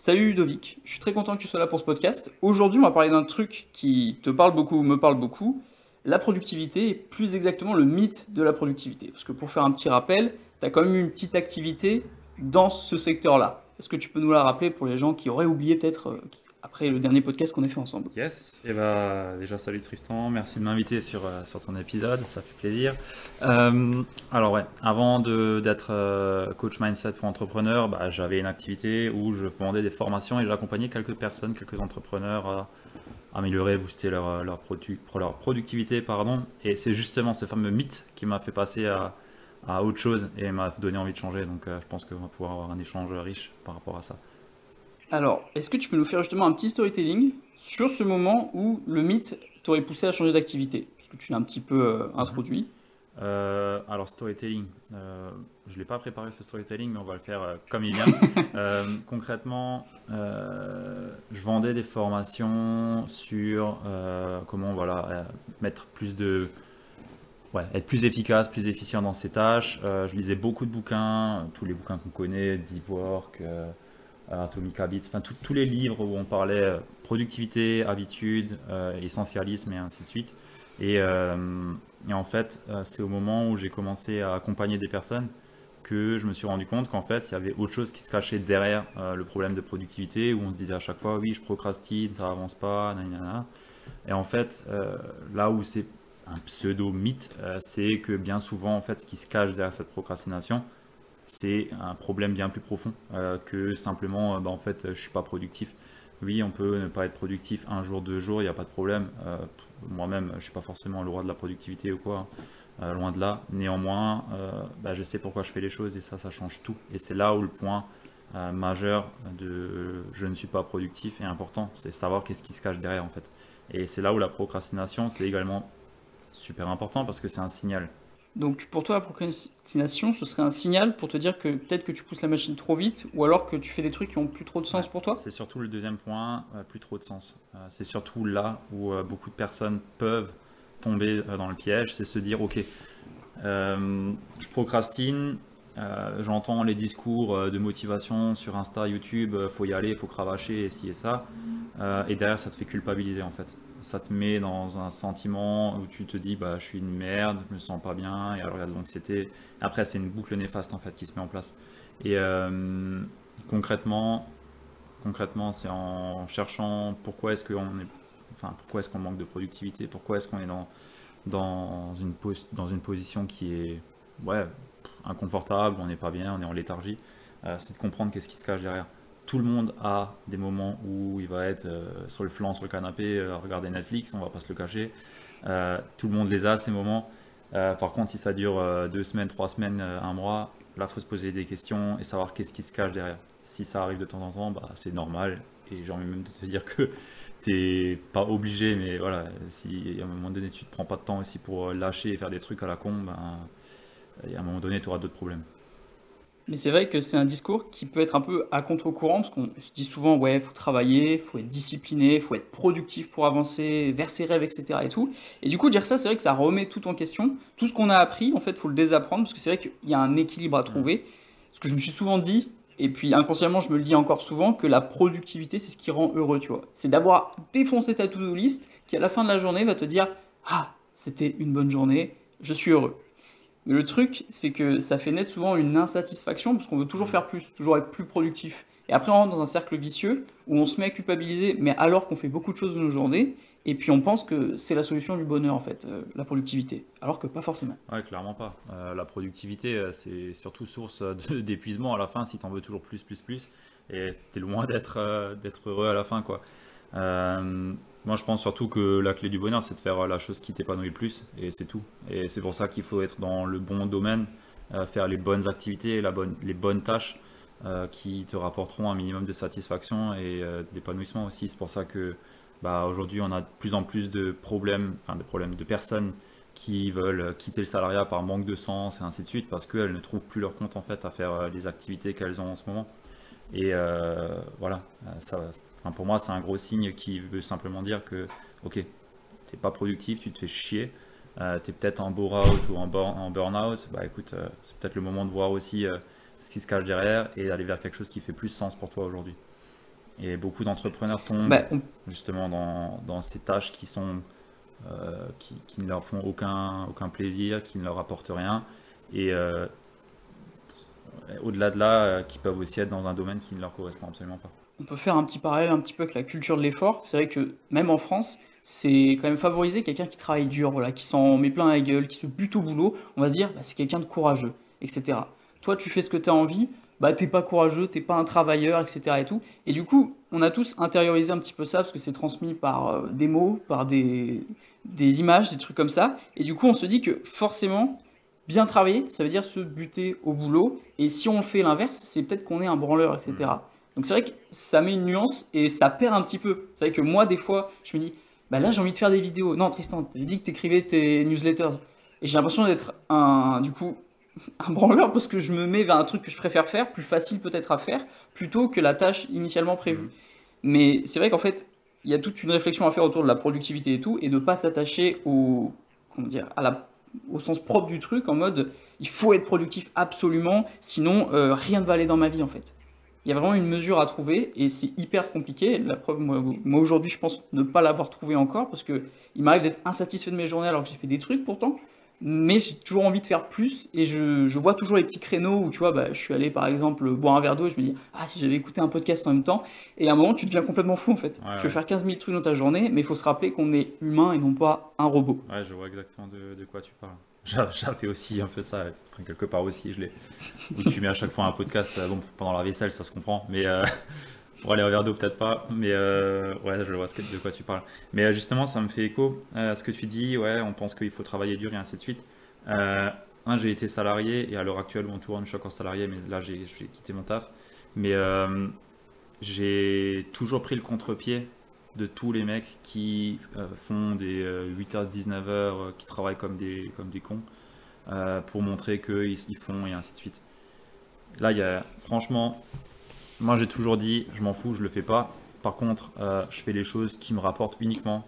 Salut Ludovic, je suis très content que tu sois là pour ce podcast. Aujourd'hui, on va parler d'un truc qui te parle beaucoup, me parle beaucoup, la productivité et plus exactement le mythe de la productivité. Parce que pour faire un petit rappel, tu as quand même une petite activité dans ce secteur-là. Est-ce que tu peux nous la rappeler pour les gens qui auraient oublié peut-être euh, après le dernier podcast qu'on a fait ensemble. Yes, et eh bah déjà salut Tristan, merci de m'inviter sur, euh, sur ton épisode, ça fait plaisir. Euh, alors ouais, avant d'être euh, coach mindset pour entrepreneurs, bah, j'avais une activité où je vendais des formations et j'accompagnais quelques personnes, quelques entrepreneurs à améliorer, booster leur, leur, leur productivité. Pardon. Et c'est justement ce fameux mythe qui m'a fait passer à, à autre chose et m'a donné envie de changer. Donc je pense qu'on va pouvoir avoir un échange riche par rapport à ça. Alors, est-ce que tu peux nous faire justement un petit storytelling sur ce moment où le mythe t'aurait poussé à changer d'activité? Parce que tu l'as un petit peu euh, introduit. Euh, alors, storytelling, euh, je ne l'ai pas préparé ce storytelling, mais on va le faire comme il vient. concrètement, je vendais des formations sur comment voilà, mettre plus de. Ouais, être plus efficace, plus efficient dans ses tâches. je lisais beaucoup de bouquins, tous les bouquins qu'on connaît, Deep Work. Atomic Habits, enfin tous les livres où on parlait euh, productivité, habitude, euh, essentialisme et ainsi de suite. Et, euh, en fait, c'est au moment où j'ai commencé à accompagner des personnes que je me suis rendu compte qu'en fait, il y avait autre chose qui se cachait derrière le problème de productivité, où on se disait à chaque fois, oui, je procrastine, ça avance pas, nanana. Et en fait, là où c'est un pseudo-mythe, c'est que bien souvent, en fait, ce qui se cache derrière cette procrastination, c'est un problème bien plus profond euh, que simplement, euh, bah, en fait, je suis pas productif. Oui, on peut ne pas être productif un jour, deux jours, il n'y a pas de problème. Euh, moi-même, je suis pas forcément le roi de la productivité ou quoi, loin de là. Néanmoins, bah, je sais pourquoi je fais les choses et ça, ça change tout. Et c'est là où le point majeur de je ne suis pas productif est important, c'est savoir qu'est-ce qui se cache derrière en fait. Et c'est là où la procrastination, c'est également super important parce que c'est un signal. Donc pour toi, la procrastination, ce serait un signal pour te dire que peut-être que tu pousses la machine trop vite ou alors que tu fais des trucs qui ont plus trop de sens pour toi? C'est surtout le deuxième point, euh, plus trop de sens. Euh, c'est surtout là où euh, beaucoup de personnes peuvent tomber dans le piège, c'est se dire ok, je procrastine, j'entends les discours de motivation sur Insta, YouTube, faut y aller, faut cravacher, et ci et ça, et derrière ça te fait culpabiliser en fait ça te met dans un sentiment où tu te dis bah je suis une merde, je me sens pas bien et alors il y a de l'anxiété. Après c'est une boucle néfaste en fait qui se met en place. Et euh, concrètement, concrètement c'est en cherchant pourquoi est-ce qu'on enfin pourquoi est-ce qu'on manque de productivité, pourquoi est-ce qu'on est dans dans une dans une position qui est ouais inconfortable, on n'est pas bien, on est en léthargie. Euh, c'est de comprendre qu'est-ce qui se cache derrière tout le monde a des moments où il va être euh, sur le flanc, sur le canapé, euh, à regarder Netflix, on va pas se le cacher. Euh, tout le monde les a, ces moments. par contre, si ça dure deux semaines, trois semaines, un mois, là, il faut se poser des questions et savoir qu'est-ce qui se cache derrière. Si ça arrive de temps en temps, bah, c'est normal. Et j'ai envie même de te dire que tu n'es pas obligé, mais voilà, si à un moment donné, tu ne te prends pas de temps aussi pour lâcher et faire des trucs à la con, ben, à un moment donné, tu auras d'autres problèmes. Mais c'est vrai que c'est un discours qui peut être un peu à contre-courant, parce qu'on se dit souvent, ouais, il faut travailler, il faut être discipliné, il faut être productif pour avancer vers ses rêves, etc. Et, tout. et du coup, dire ça, c'est vrai que ça remet tout en question. Tout ce qu'on a appris, en fait, il faut le désapprendre, parce que c'est vrai qu'il y a un équilibre à trouver. Parce que je me suis souvent dit, et puis inconsciemment, je me le dis encore souvent, que la productivité, c'est ce qui rend heureux, tu vois. C'est d'avoir défoncé ta to-do list, qui à la fin de la journée va te dire, ah, c'était une bonne journée, je suis heureux. Le truc, c'est que ça fait naître souvent une insatisfaction parce qu'on veut toujours faire plus, toujours être plus productif. Et après, on rentre dans un cercle vicieux où on se met à culpabiliser, mais alors qu'on fait beaucoup de choses de nos journées, et puis on pense que c'est la solution du bonheur, en fait, euh, la productivité. Alors que pas forcément. Ouais, clairement pas. Euh, la productivité, euh, c'est surtout source d'épuisement à la fin si tu en veux toujours plus, plus, plus. Et t'es loin d'être d'être heureux à la fin, quoi. Moi, je pense surtout que la clé du bonheur, c'est de faire la chose qui t'épanouit le plus, et c'est tout. Et c'est pour ça qu'il faut être dans le bon domaine, euh, faire les bonnes activités, la bonne, les bonnes tâches euh, qui te rapporteront un minimum de satisfaction et euh, d'épanouissement aussi. C'est pour ça que bah, aujourd'hui, on a de plus en plus de problèmes, enfin de problèmes de personnes qui veulent quitter le salariat par manque de sens et ainsi de suite, parce qu'elles ne trouvent plus leur compte en fait à faire les activités qu'elles ont en ce moment. Et voilà, ça, pour moi, c'est un gros signe qui veut simplement dire que, ok, t'es pas productif, tu te fais chier, euh, tu es peut-être en bore-out ou en, burn-out, bah écoute, euh, c'est peut-être le moment de voir aussi euh, ce qui se cache derrière et d'aller vers quelque chose qui fait plus sens pour toi aujourd'hui. Et beaucoup d'entrepreneurs tombent Bah, on- justement dans, dans ces tâches qui sont euh, qui, qui ne leur font aucun, aucun plaisir, qui ne leur apportent rien. Et au-delà de là, qui peuvent aussi être dans un domaine qui ne leur correspond absolument pas. On peut faire un petit parallèle un petit peu avec la culture de l'effort. C'est vrai que même en France, c'est quand même favoriser quelqu'un qui travaille dur, voilà, qui s'en met plein la gueule, qui se bute au boulot. On va se dire, bah, c'est quelqu'un de courageux, etc. Toi, tu fais ce que tu as envie, bah t'es pas courageux, t'es pas un travailleur, etc. Et tout. Et du coup, on a tous intériorisé un petit peu ça parce que c'est transmis par euh, des mots, par des, des images, des trucs comme ça. Et du coup, on se dit que forcément, bien travailler, ça veut dire se buter au boulot. Et si on fait l'inverse, c'est peut-être qu'on est un branleur, etc. Donc c'est vrai que ça met une nuance et ça perd un petit peu. C'est vrai que moi, des fois, je me dis, bah là, j'ai envie de faire des vidéos. Non, Tristan, t'avais dit que t'écrivais tes newsletters. Et j'ai l'impression d'être un, du coup, un branleur parce que je me mets vers un truc que je préfère faire, plus facile peut-être à faire, plutôt que la tâche initialement prévue. Mhm. Mais c'est vrai qu'en fait, il y a toute une réflexion à faire autour de la productivité et tout, et ne pas s'attacher au, comment dire, à la, au sens propre du truc, en mode, il faut être productif absolument, sinon euh, rien ne va aller dans ma vie en fait. Il y a vraiment une mesure à trouver et c'est hyper compliqué. La preuve, moi, moi, aujourd'hui, je pense ne pas l'avoir trouvé encore parce que il m'arrive d'être insatisfait de mes journées alors que j'ai fait des trucs pourtant, mais j'ai toujours envie de faire plus et je, je vois toujours les petits créneaux où tu vois, bah, je suis allé par exemple boire un verre d'eau et je me dis, ah, si j'avais écouté un podcast en même temps, et à un moment, tu deviens complètement fou en fait. Ouais, tu veux ouais. faire 15 000 trucs dans ta journée, mais il faut se rappeler qu'on est humain et non pas un robot. Ouais, je vois exactement de, de quoi tu parles. J'a- J'avais aussi un peu ça, quelque part aussi, je l'ai. Où tu mets à chaque fois un podcast, euh, bon, pendant la vaisselle, ça se comprend, mais euh, pour aller au verre d'eau, peut-être pas. Mais euh, ouais, je vois de quoi tu parles. Mais euh, justement, ça me fait écho à ce que tu dis. Ouais, on pense qu'il faut travailler dur et ainsi de suite. Euh, un, j'ai été salarié et à l'heure actuelle, bon, tout je suis encore salarié, mais là, j'ai quitté mon taf. Mais j'ai toujours pris le contre-pied de tous les mecs qui euh, font des 8h, 19h, euh, qui travaillent comme des, comme des cons, euh, pour montrer qu'ils ils font et ainsi de suite. Là, il y a, franchement, moi j'ai toujours dit, je m'en fous, je le fais pas. Par contre, euh, je fais les choses qui me rapportent uniquement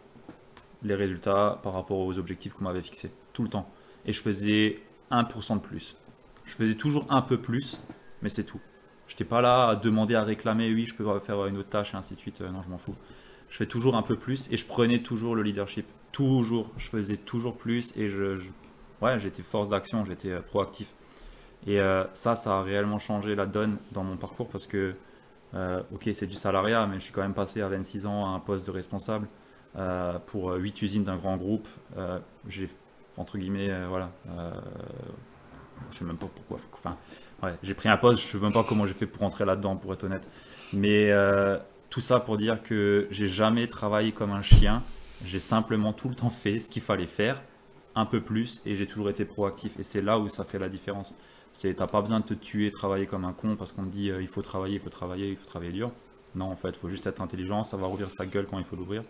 les résultats par rapport aux objectifs qu'on m'avait fixés, tout le temps. Et je faisais 1% de plus. Je faisais toujours un peu plus, mais c'est tout. Je n'étais pas là à demander, à réclamer, oui, je peux faire une autre tâche et ainsi de suite. Euh, non, je m'en fous je fais toujours un peu plus et je prenais toujours le leadership. Toujours, je faisais toujours plus et je, ouais, j'étais force d'action, j'étais euh, proactif. Et euh, ça, ça a réellement changé la donne dans mon parcours parce que, euh, ok, c'est du salariat, mais je suis quand même passé à 26 ans à un poste de responsable pour 8 usines d'un grand groupe. J'ai, entre guillemets, voilà, je sais même pas pourquoi. Enfin, ouais, j'ai pris un poste, je sais même pas comment j'ai fait pour rentrer là-dedans, pour être honnête. Mais tout ça pour dire que j'ai jamais travaillé comme un chien. J'ai simplement tout le temps fait ce qu'il fallait faire, un peu plus, et j'ai toujours été proactif. Et c'est là où ça fait la différence. C'est t'as pas besoin de te tuer, travailler comme un con parce qu'on te dit euh, il faut travailler, il faut travailler, il faut travailler dur. Non, en fait, il faut juste être intelligent, savoir ouvrir sa gueule quand il faut l'ouvrir,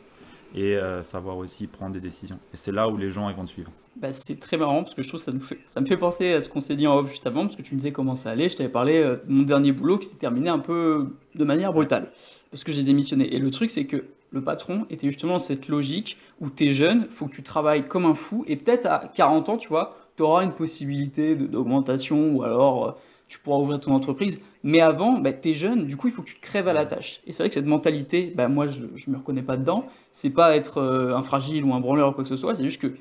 et euh, savoir aussi prendre des décisions. Et c'est là où les gens ils vont te suivre. Bah, c'est très marrant parce que je trouve que ça, me fait penser à ce qu'on s'est dit en off juste avant parce que tu me disais comment ça allait. Je t'avais parlé euh, de mon dernier boulot qui s'est terminé un peu de manière brutale parce que j'ai démissionné. Et le truc, c'est que le patron était justement dans cette logique où tu es jeune, faut que tu travailles comme un fou et peut-être à 40 ans, tu vois, tu auras une possibilité d'augmentation ou alors euh, tu pourras ouvrir ton entreprise. Mais avant, bah, tu es jeune, du coup, il faut que tu te crèves à la tâche. Et c'est vrai que cette mentalité, bah, moi, je, je me reconnais pas dedans. C'est pas être euh, un fragile ou un branleur ou quoi que ce soit, c'est juste que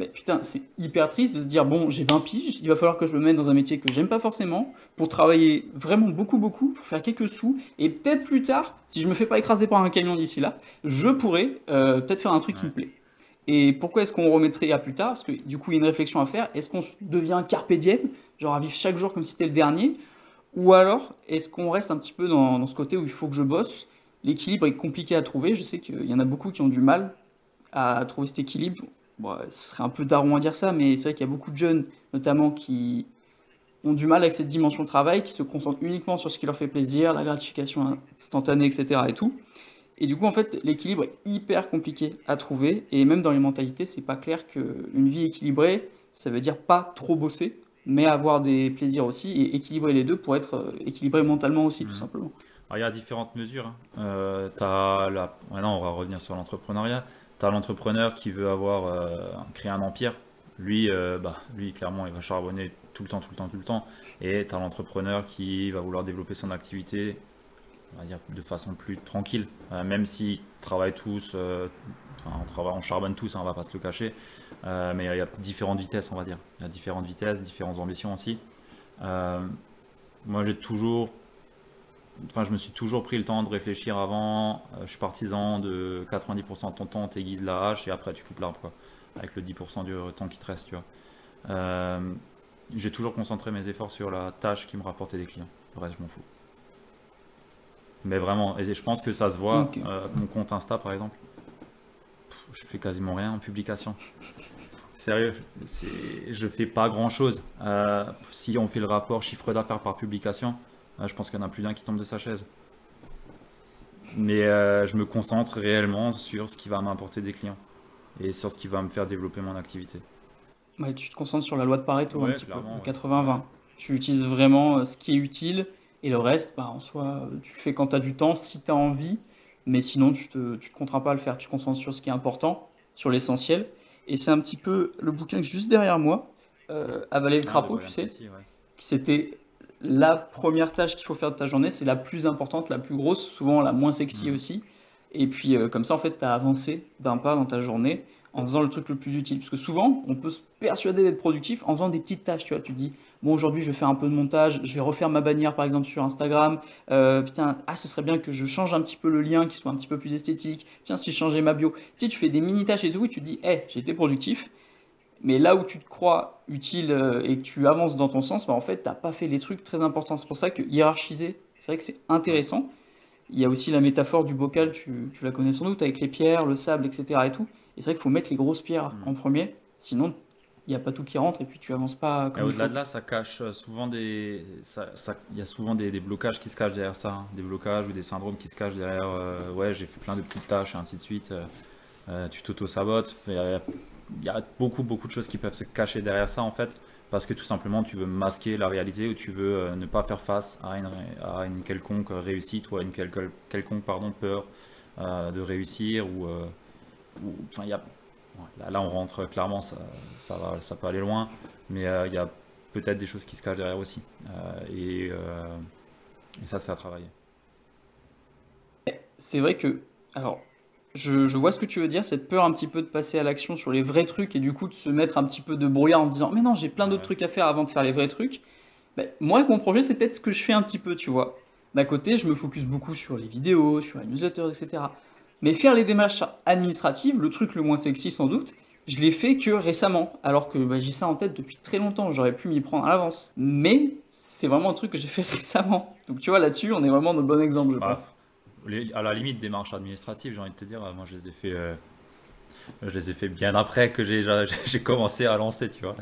mais putain, c'est hyper triste de se dire bon, j'ai 20 piges, il va falloir que je me mette dans un métier que j'aime pas forcément pour travailler vraiment beaucoup, beaucoup, pour faire quelques sous. Et peut-être plus tard, si je me fais pas écraser par un camion d'ici là, je pourrais euh, peut-être faire un truc qui me plaît. Et pourquoi est-ce qu'on remettrait à plus tard? Parce que du coup, il y a une réflexion à faire. Est-ce qu'on devient carpe diem, genre à vivre chaque jour comme si c'était le dernier? Ou alors, est-ce qu'on reste un petit peu dans, dans ce côté où il faut que je bosse? L'équilibre est compliqué à trouver. Je sais qu'il y en a beaucoup qui ont du mal à trouver cet équilibre. Bon, ce serait un peu daron à dire ça, mais c'est vrai qu'il y a beaucoup de jeunes, notamment, qui ont du mal avec cette dimension de travail, qui se concentrent uniquement sur ce qui leur fait plaisir, la gratification instantanée, etc. et tout. Et du coup, en fait, l'équilibre est hyper compliqué à trouver, et même dans les mentalités, c'est pas clair qu'une vie équilibrée, ça veut dire pas trop bosser, mais avoir des plaisirs aussi, et équilibrer les deux pour être euh, équilibré mentalement aussi, tout Mhm. simplement. Alors, il y a différentes mesures. hein. Euh, la... Maintenant, on va revenir sur l'entrepreneuriat. As l'entrepreneur qui veut avoir euh, créer un empire. Lui, euh, bah, lui, clairement, il va charbonner tout le temps, tout le temps, tout le temps. Et tu as l'entrepreneur qui va vouloir développer son activité on va dire, de façon plus tranquille. même s'ils travaillent tous, enfin, on, travaille, on charbonne tous, hein, on va pas se le cacher. mais il y a différentes vitesses, on va dire. Il y a différentes vitesses, différentes ambitions aussi. moi, j'ai toujours enfin, je me suis toujours pris le temps de réfléchir avant. je suis partisan de 90% de ton temps, t'aiguises la hache et après tu coupes l'arbre, quoi. Avec le 10% du temps qui te reste, tu vois. Euh, j'ai toujours concentré mes efforts sur la tâche qui me rapportait des clients. Le reste, je m'en fous. Mais vraiment, et je pense que ça se voit. Euh, mon compte Insta, par exemple, je fais quasiment rien en publication. Sérieux, je fais pas grand chose. Euh, si on fait le rapport chiffre d'affaires par publication, je pense qu'il y en a plus d'un qui tombe de sa chaise. Mais je me concentre réellement sur ce qui va m'apporter des clients et sur ce qui va me faire développer mon activité tu te concentres sur la loi de Pareto un petit peu, 80-20. Tu utilises vraiment euh, ce qui est utile et le reste, bah, en soi, tu le fais quand tu as du temps, si tu as envie, mais sinon tu ne te, tu te contrains pas à le faire. Tu te concentres sur ce qui est important, sur l'essentiel. Et c'est un petit peu le bouquin juste derrière moi, euh, Avaler le ah, crapaud, tu sais. C'était la première tâche qu'il faut faire de ta journée, c'est la plus importante, la plus grosse, souvent la moins sexy mmh. aussi. Et puis euh, comme ça, en fait, tu as avancé d'un pas dans ta journée en faisant le truc le plus utile. Parce que souvent, on peut se persuader d'être productif en faisant des petites tâches. Tu vois, tu te dis, bon, aujourd'hui, je vais faire un peu de montage, je vais refaire ma bannière, par exemple, sur Instagram. Euh, putain, ah, ce serait bien que je change un petit peu le lien, qui soit un petit peu plus esthétique. Tiens, si je changeais ma bio. Tu sais, tu fais des mini-tâches et tout, et tu te dis, hé, hey, j'ai été productif. Mais là où tu te crois utile euh, et que tu avances dans ton sens, bah, en fait, tu n'as pas fait les trucs très importants. C'est pour ça que hiérarchiser, c'est vrai que c'est intéressant. Il y a aussi la métaphore du bocal, tu, tu la connais sans doute, avec les pierres, le sable, etc. Et tout c'est vrai qu'il faut mettre les grosses pierres mm. en premier, sinon il n'y a pas tout qui rentre et puis tu avances pas comme Au-delà de là, ça cache euh, souvent des. Il y a souvent des, blocages qui se cachent derrière ça, hein. des blocages ou des syndromes qui se cachent derrière. Euh, ouais, j'ai fait plein de petites tâches et ainsi de suite. Euh, tu t'auto-sabotes. Il y, a beaucoup, beaucoup de choses qui peuvent se cacher derrière ça en fait, parce que tout simplement tu veux masquer la réalité ou tu veux ne pas faire face à une, à une, quelconque réussite ou à une quelconque pardon, peur de réussir ou enfin, y a, là, on rentre clairement, ça, ça, ça peut aller loin, mais euh, il y a peut-être des choses qui se cachent derrière aussi. Euh, euh, et, ça, c'est à travailler. C'est vrai que, alors, je, je, vois ce que tu veux dire, cette peur un petit peu de passer à l'action sur les vrais trucs et du coup de se mettre un petit peu de brouillard en disant mais non j'ai plein d'autres trucs à faire avant de faire les vrais trucs. Ben, moi mon projet c'est peut-être ce que je fais un petit peu tu vois. D'un côté je me focus beaucoup sur les vidéos, sur les newsletters etc. Mais faire les démarches administratives, le truc le moins sexy sans doute, je l'ai fait que récemment, alors que bah, j'ai ça en tête depuis très longtemps, j'aurais pu m'y prendre à l'avance. Mais c'est vraiment un truc que j'ai fait récemment. Donc tu vois, là-dessus, on est vraiment dans le bon exemple, je bah, À la limite, démarches administratives, j'ai envie de te dire, moi je les ai fait, euh, je les ai fait bien après que j'ai commencé à lancer, tu vois.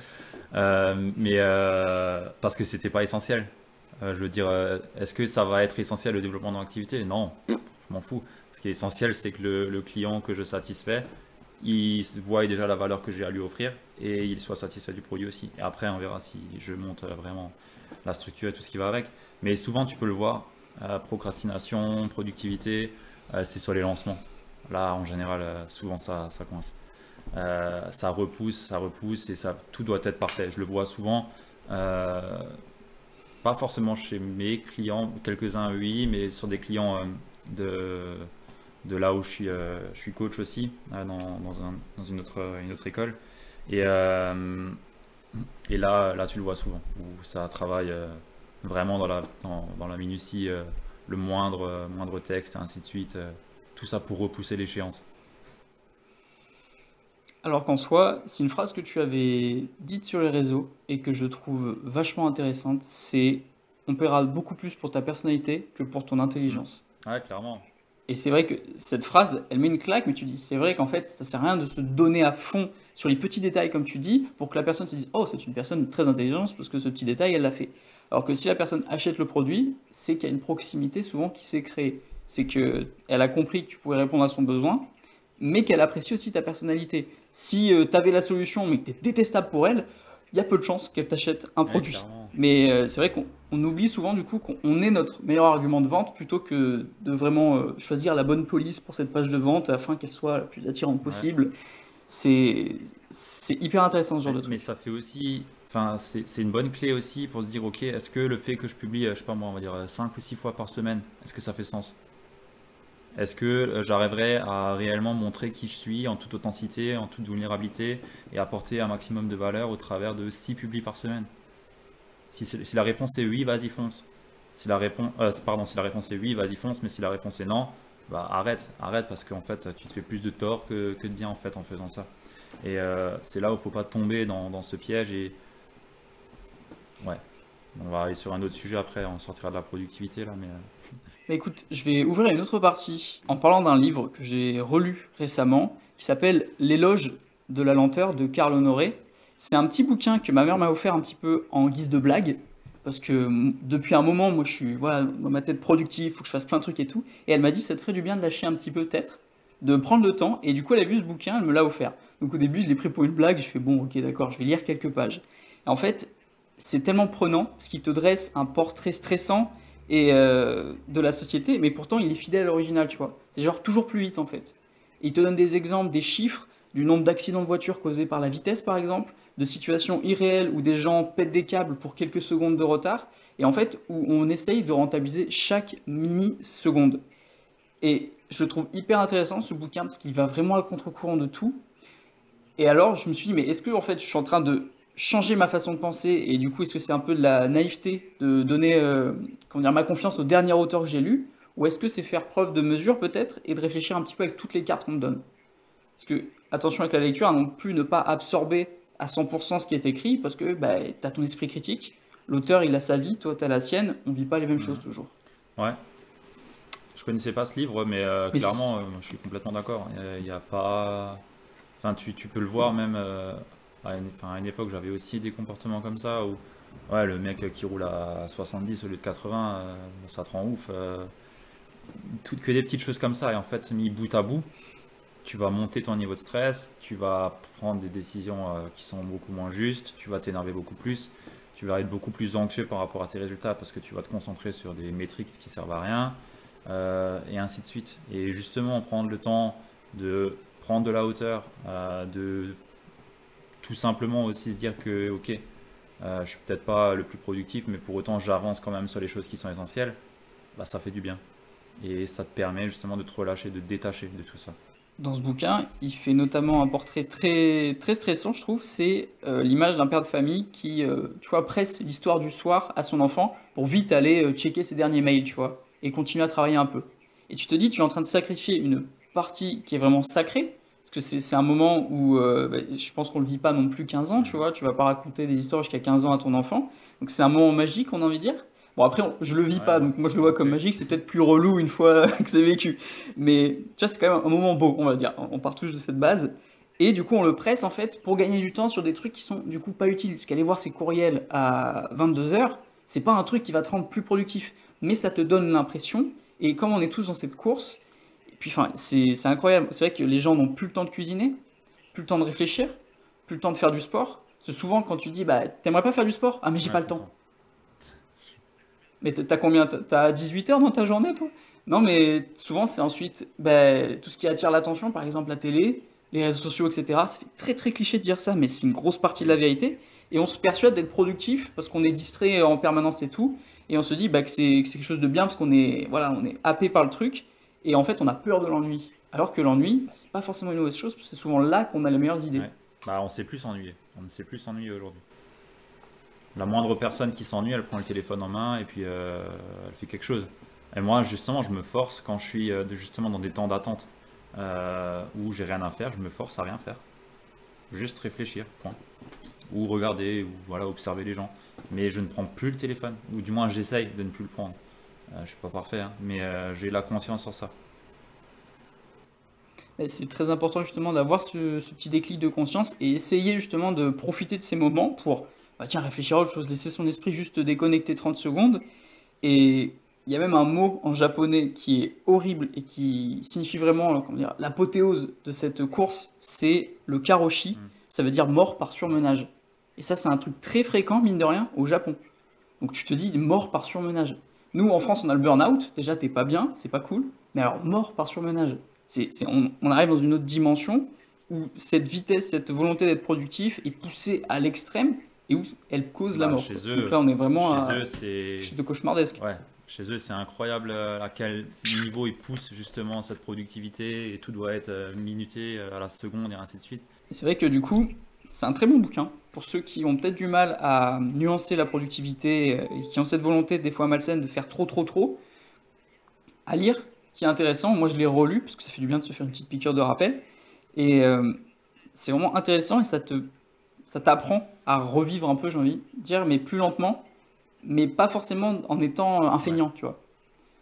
Euh, mais euh, parce que c'était pas essentiel. je veux dire, est-ce que ça va être essentiel le développement de l'activité? Non, je m'en fous. Ce qui est essentiel, c'est que le, client que je satisfais, il voit déjà la valeur que j'ai à lui offrir et il soit satisfait du produit aussi. Et après, on verra si je monte vraiment la structure et tout ce qui va avec. Mais souvent, tu peux le voir, procrastination, productivité, euh, c'est sur les lancements. Là, en général, euh, souvent, ça, ça coince. ça repousse, ça repousse et ça, tout doit être parfait. Je le vois souvent, pas forcément chez mes clients, quelques-uns oui, mais sur des clients de de là où je suis, euh, je suis coach aussi, euh, dans, dans, un, dans, une, autre, une autre école. Et, euh, et là, là, tu le vois souvent, où ça travaille vraiment dans la, dans, dans la minutie, le moindre, moindre texte, et ainsi de suite. tout ça pour repousser l'échéance. Alors qu'en soi, c'est une phrase que tu avais dite sur les réseaux et que je trouve vachement intéressante, c'est on paiera beaucoup plus pour ta personnalité que pour ton intelligence. Ouais, clairement. Et c'est vrai que cette phrase, elle met une claque, mais tu dis, c'est vrai qu'en fait, ça sert à rien de se donner à fond sur les petits détails, comme tu dis, pour que la personne se dise, oh, c'est une personne très intelligente, parce que ce petit détail, elle l'a fait. Alors que si la personne achète le produit, c'est qu'il y a une proximité souvent qui s'est créée. C'est qu'elle a compris que tu pouvais répondre à son besoin, mais qu'elle apprécie aussi ta personnalité. Si euh, tu avais la solution, mais que tu es détestable pour elle, il y a peu de chances qu'elle t'achète un produit. Mais euh, c'est vrai qu'on oublie souvent du coup qu'on est notre meilleur argument de vente plutôt que de vraiment euh, choisir la bonne police pour cette page de vente afin qu'elle soit la plus attirante possible. C'est hyper intéressant ce genre de truc. Mais ça fait aussi enfin, c'est une bonne clé aussi pour se dire, ok, est-ce que le fait que je publie, je sais pas moi, on va dire 5 ou 6 fois par semaine, est-ce que ça fait sens? Est-ce que j'arriverai à réellement montrer qui je suis en toute authenticité, en toute vulnérabilité et apporter un maximum de valeur au travers de 6 publis par semaine? Si, la réponse est oui, vas-y fonce. Si la réponse, pardon, si la réponse est oui, vas-y fonce, mais si la réponse est non, bah, arrête, arrête parce qu'en fait tu te fais plus de tort que, de bien en fait en faisant ça. Et euh, c'est là où il faut pas tomber dans, ce piège et ouais, on va aller sur un autre sujet après, on sortira de la productivité là, mais. Euh. Bah, écoute, je vais ouvrir une autre partie en parlant d'un livre que j'ai relu récemment qui s'appelle L'éloge de la lenteur de Karl Honoré. C'est un petit bouquin que ma mère m'a offert un petit peu en guise de blague parce que depuis un moment, moi, je suis voilà, dans ma tête productive, faut que je fasse plein de trucs et tout. Et elle m'a dit, ça te ferait du bien de lâcher un petit peu, peut-être, de prendre le temps. Et du coup, elle a vu ce bouquin, elle me l'a offert. Donc au début, je l'ai pris pour une blague. Je fais, bon, ok, d'accord, je vais lire quelques pages. Et en fait, c'est tellement prenant, parce qu'il te dresse un portrait stressant et euh, de la société, mais pourtant, il est fidèle à l'original, tu vois. C'est genre toujours plus vite, en fait. il te donne des exemples, des chiffres du nombre d'accidents de voiture causés par la vitesse, par exemple, de situations irréelles où des gens pètent des câbles pour quelques secondes de retard, et en fait où on essaye de rentabiliser chaque mini-seconde. Et je le trouve hyper intéressant ce bouquin parce qu'il va vraiment à contre-courant de tout. Et alors je me suis dit, mais est-ce que en fait je suis en train de changer ma façon de penser et du coup est-ce que c'est un peu de la naïveté de donner euh, comment dire, ma confiance au dernier auteur que j'ai lu? Ou est-ce que c'est faire preuve de mesure peut-être et de réfléchir un petit peu avec toutes les cartes qu'on me donne? Parce que attention avec la lecture, non plus ne pas absorber à 100% ce qui est écrit parce que bah, tu as ton esprit critique. L'auteur, il a sa vie, toi, tu as la sienne. On vit pas les mêmes choses toujours. Ouais. Je connaissais pas ce livre, mais, euh, clairement, euh, je suis complètement d'accord. Il n'y a, pas. Enfin, tu, tu, peux le voir même. Euh, à, une, à une époque, j'avais aussi des comportements comme ça où ouais, le mec qui roule à 70 au lieu de 80, ça te rend ouf. Tout, que des petites choses comme ça. Et en fait, mis bout à bout, tu vas monter ton niveau de stress, tu vas prendre des décisions euh, qui sont beaucoup moins justes, tu vas t'énerver beaucoup plus, tu vas être beaucoup plus anxieux par rapport à tes résultats parce que tu vas te concentrer sur des métriques qui servent à rien, euh, et ainsi de suite. Et justement, prendre le temps de prendre de la hauteur, euh, de tout simplement aussi se dire que, ok, je suis peut-être pas le plus productif, mais pour autant j'avance quand même sur les choses qui sont essentielles, bah, ça fait du bien. Et ça te permet justement de te relâcher, de détacher de tout ça dans ce bouquin, il fait notamment un portrait très, très stressant, je trouve. C'est euh, l'image d'un père de famille qui, euh, tu vois, presse l'histoire du soir à son enfant pour vite aller euh, checker ses derniers mails, tu vois, et continuer à travailler un peu. Et tu te dis, tu es en train de sacrifier une partie qui est vraiment sacrée, parce que c'est un moment où bah, je pense qu'on ne le vit pas non plus 15 ans, tu vois, tu vas pas raconter des histoires jusqu'à 15 ans à ton enfant. Donc c'est un moment magique, on a envie de dire. Bon, après, je le vis pas, donc moi je le vois comme magique, c'est peut-être plus relou une fois que c'est vécu. Mais tu vois, c'est quand même un moment beau, on va dire. On part tous de cette base. Et du coup, on le presse en fait pour gagner du temps sur des trucs qui sont du coup pas utiles. Parce qu'aller voir ses courriels à 22h, c'est pas un truc qui va te rendre plus productif. Mais ça te donne l'impression. Et comme on est tous dans cette course, puis enfin, c'est incroyable. C'est vrai que les gens n'ont plus le temps de cuisiner, plus le temps de réfléchir, plus le temps de faire du sport. C'est souvent quand tu dis, bah, t'aimerais pas faire du sport? Ah, mais j'ai pas le temps. Mais t'as combien? T'as 18 heures dans ta journée, toi? Non, mais souvent, c'est ensuite ben, tout ce qui attire l'attention, par exemple la télé, les réseaux sociaux, etc. Ça fait très très cliché de dire ça, mais c'est une grosse partie de la vérité. Et on se persuade d'être productif parce qu'on est distrait en permanence et tout. Et on se dit bah, que c'est quelque chose de bien parce qu'on est, voilà, on est happé par le truc. Et en fait, on a peur de l'ennui. Alors que l'ennui, bah, c'est pas forcément une mauvaise chose, c'est souvent là qu'on a les meilleures idées. Bah, on sait plus s'ennuyer. On ne sait plus s'ennuyer aujourd'hui. La moindre personne qui s'ennuie, elle prend le téléphone en main et puis euh, elle fait quelque chose. Et moi, justement, je me force quand je suis euh, justement dans des temps d'attente euh, où j'ai rien à faire, je me force à rien faire. Juste réfléchir, point. Ou regarder, ou voilà, observer les gens. Mais je ne prends plus le téléphone, ou du moins j'essaye de ne plus le prendre. Je suis pas parfait, hein, mais j'ai la conscience sur ça. C'est très important justement d'avoir ce, ce, petit déclic de conscience et essayer justement de profiter de ces moments pour bah tiens, réfléchir à autre chose, laisser son esprit juste déconnecter 30 secondes. Et il y a même un mot en japonais qui est horrible et qui signifie vraiment l'apothéose de cette course, c'est le karoshi, mm. ça veut dire mort par surmenage. Et ça, c'est un truc très fréquent, mine de rien, au Japon. Donc tu te dis mort par surmenage. Nous, en France, on a le burn-out, déjà, t'es pas bien, c'est pas cool, mais alors mort par surmenage. c'est on, on arrive dans une autre dimension où cette vitesse, cette volonté d'être productif est poussée à l'extrême et où elle cause la Bah, mort. chez eux- Donc là, on est vraiment Chez à eux, c'est. de cauchemardesque. Ouais, chez eux, c'est incroyable euh, à quel niveau ils poussent justement cette productivité et tout doit être euh, minuté euh, à la seconde et ainsi de suite. C'est vrai que du coup, c'est un très bon bouquin pour ceux qui ont peut-être du mal à nuancer la productivité euh, et qui ont cette volonté des fois malsaine de faire trop trop trop. À lire, qui est intéressant. Moi, je l'ai relu parce que ça fait du bien de se faire une petite piqûre de rappel. Et euh, c'est vraiment intéressant et ça te ça t'apprend à revivre un peu, j'ai envie de dire, mais plus lentement, mais pas forcément en étant un feignant, tu vois.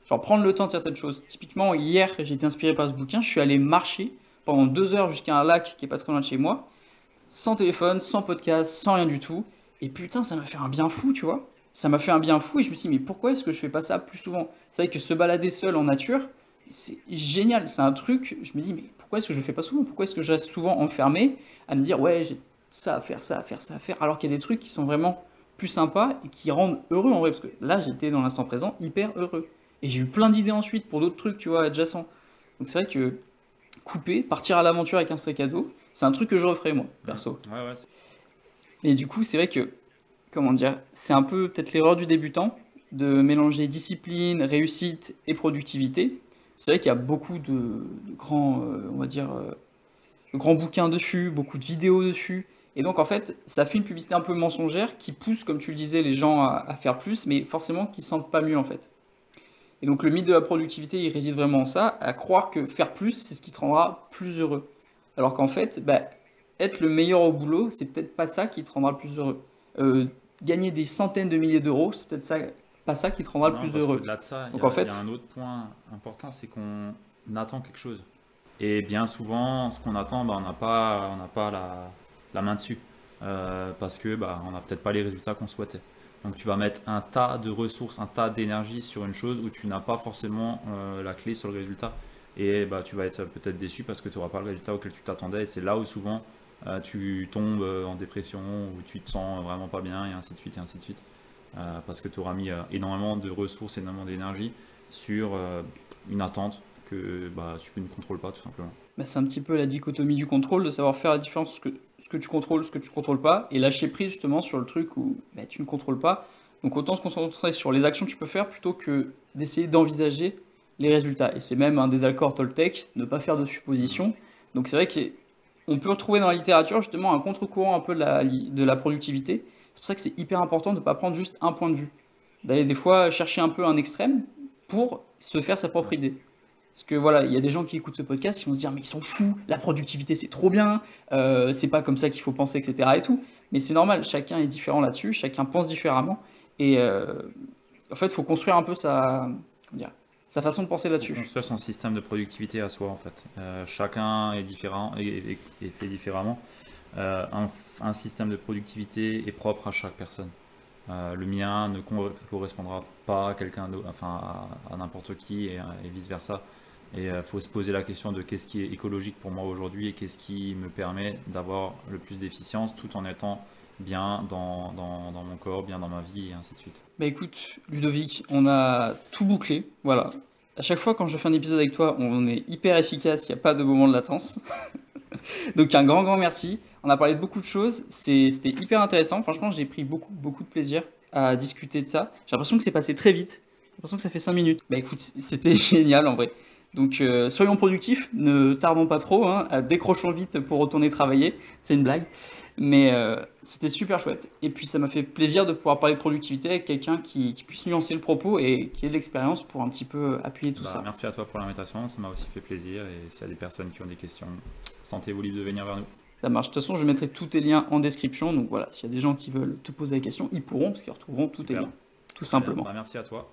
Genre prendre le temps de certaines choses. Typiquement, hier, j'ai été inspiré par ce bouquin, je suis allé marcher pendant deux heures jusqu'à un lac qui est pas très loin de chez moi, sans téléphone, sans podcast, sans rien du tout. Et putain, ça m'a fait un bien fou, tu vois. Ça m'a fait un bien fou et je me suis dit, mais pourquoi est-ce que je fais pas ça plus souvent? C'est vrai que se balader seul en nature, c'est génial. C'est un truc, je me dis, mais pourquoi est-ce que je le fais pas souvent? Pourquoi est-ce que je reste souvent enfermé à me dire, ouais, j'ai ça à faire, ça à faire, ça à faire, alors qu'il y a des trucs qui sont vraiment plus sympas et qui rendent heureux en vrai. Parce que là, j'étais dans l'instant présent hyper heureux. Et j'ai eu plein d'idées ensuite pour d'autres trucs, tu vois, adjacents. Donc c'est vrai que couper, partir à l'aventure avec un sac à dos, c'est un truc que je referais moi, perso. Ouais, ouais, c'est- Et du coup, c'est vrai que, comment dire, c'est un peu peut-être l'erreur du débutant de mélanger discipline, réussite et productivité. C'est vrai qu'il y a beaucoup de, de grands, euh, on va dire, euh, de grands bouquins dessus, beaucoup de vidéos dessus. Et donc, en fait, ça fait une publicité un peu mensongère qui pousse, comme tu le disais, les gens à, à faire plus, mais forcément qui se sentent pas mieux, en fait. Et donc, le mythe de la productivité, il réside vraiment en ça, à croire que faire plus, c'est ce qui te rendra plus heureux. Alors qu'en fait, bah, être le meilleur au boulot, c'est peut-être pas ça qui te rendra le plus heureux. Euh, gagner des centaines de milliers d'euros, c'est peut-être ça, pas ça qui te rendra le plus heureux. qu'au-delà de ça, il y, a- en fait- il y a un autre point important, c'est qu'on attend quelque chose. Et bien souvent, ce qu'on attend, bah, on n'a pas, on pas la, la main dessus. Euh, parce que bah, on n'a peut-être pas les résultats qu'on souhaitait. Donc tu vas mettre un tas de ressources, un tas d'énergie sur une chose où tu n'as pas forcément euh, la clé sur le résultat. Et bah, tu vas être peut-être déçu parce que tu n'auras pas le résultat auquel tu t'attendais. Et c'est là où souvent euh, tu tombes euh, en dépression, où tu te sens vraiment pas bien, et ainsi de suite, et ainsi de suite. Euh, parce que tu auras mis énormément de ressources, énormément d'énergie sur une attente que bah, tu ne contrôles pas tout simplement. Bah, c'est un petit peu la dichotomie du contrôle, de savoir faire la différence entre ce que, ce que tu contrôles, ce que tu contrôles pas, et lâcher prise justement sur le truc où bah, tu ne contrôles pas. Donc autant se concentrer sur les actions que tu peux faire plutôt que d'essayer d'envisager les résultats. Et c'est même un des accords Toltec, ne pas faire de suppositions. Donc c'est vrai qu'on peut retrouver dans la littérature justement un contre-courant un peu de la, de la productivité. C'est pour ça que c'est hyper important de ne pas prendre juste un point de vue. D'aller des fois chercher un peu un extrême pour se faire sa propre idée. Parce que voilà, il y a des gens qui écoutent ce podcast qui vont se dire mais ils sont fous, la productivité c'est trop bien, euh, c'est pas comme ça qu'il faut penser, etc. et tout. Mais c'est normal, chacun est différent là-dessus, chacun pense différemment. Et euh, en fait, il faut construire un peu sa, comment dire, sa façon de penser là-dessus. construire son système de productivité à soi en fait. Euh, chacun est différent et, fait différemment. Euh, un, système de productivité est propre à chaque personne. Euh, le mien ne correspondra pas à quelqu'un enfin à n'importe qui et, et vice versa. Et il faut se poser la question de qu'est-ce qui est écologique pour moi aujourd'hui et qu'est-ce qui me permet d'avoir le plus d'efficience tout en étant bien dans, dans- mon corps, bien dans ma vie et ainsi de suite. Bah écoute, Ludovic, on a tout bouclé, voilà. À chaque fois quand je fais un épisode avec toi, on est hyper efficace, il n'y a pas de moment de latence. Donc un grand grand merci. On a parlé de beaucoup de choses, c'était hyper intéressant. Franchement, j'ai pris beaucoup beaucoup de plaisir à discuter de ça. J'ai l'impression que c'est passé très vite. J'ai l'impression que ça fait 5 minutes. Bah écoute, c'était génial en vrai. Donc euh, soyons productifs, ne tardons pas trop, hein, décrochons vite pour retourner travailler. C'est une blague. Mais euh, c'était super chouette. Et puis ça m'a fait plaisir de pouvoir parler de productivité avec quelqu'un qui, qui puisse nuancer le propos et qui ait de l'expérience pour un petit peu appuyer tout Bah, ça. Merci à toi pour l'invitation, ça m'a aussi fait plaisir. Et s'il y a des personnes qui ont des questions, sentez-vous libre de venir vers nous. Ça marche. De toute façon, je mettrai tous tes liens en description. Donc voilà, s'il y a des gens qui veulent te poser des questions, ils pourront, parce qu'ils retrouveront tous tes liens. Tout simplement. Bah, merci à toi.